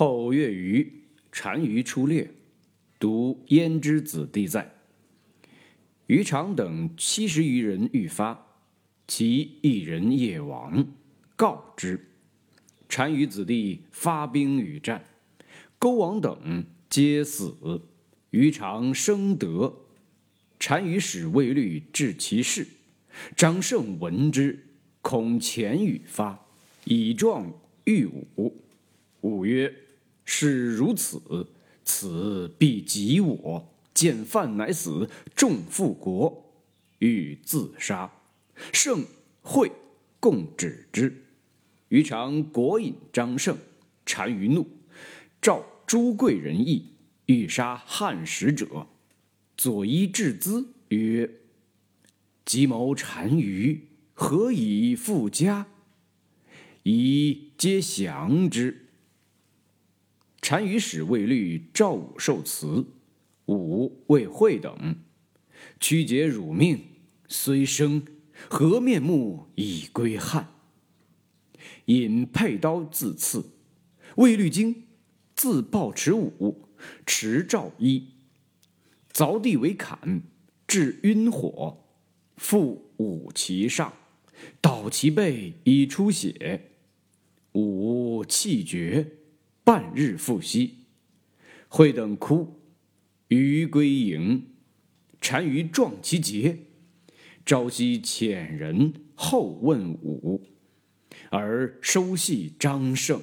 后月余，单于出猎，独焉知子弟在。于常等七十余人欲发，其一人夜亡，告之。单于子弟发兵与战，勾王等皆死。于常生得，单于使卫律治其事。张胜闻之，恐前与发，以状御武。武曰：“是如此，此必及我。见犯乃死，众复国，欲自杀。胜会共止之。于常国引张胜，单于怒，召诸贵人议，欲杀汉使者。左衣至资曰：“计谋单于，何以复家？”以皆降之。单于使卫律赵武受辞，武谓会等：“屈节辱命，虽生，何面目以归汉？”引佩刀自刺。卫律惊，自抱持武，持赵衣，凿地为坎，置晕火，复武其上，捣其背以出血。武气绝。半日复息，会等哭，余归营。单于壮其节，朝夕遣人后问武，而收系张胜。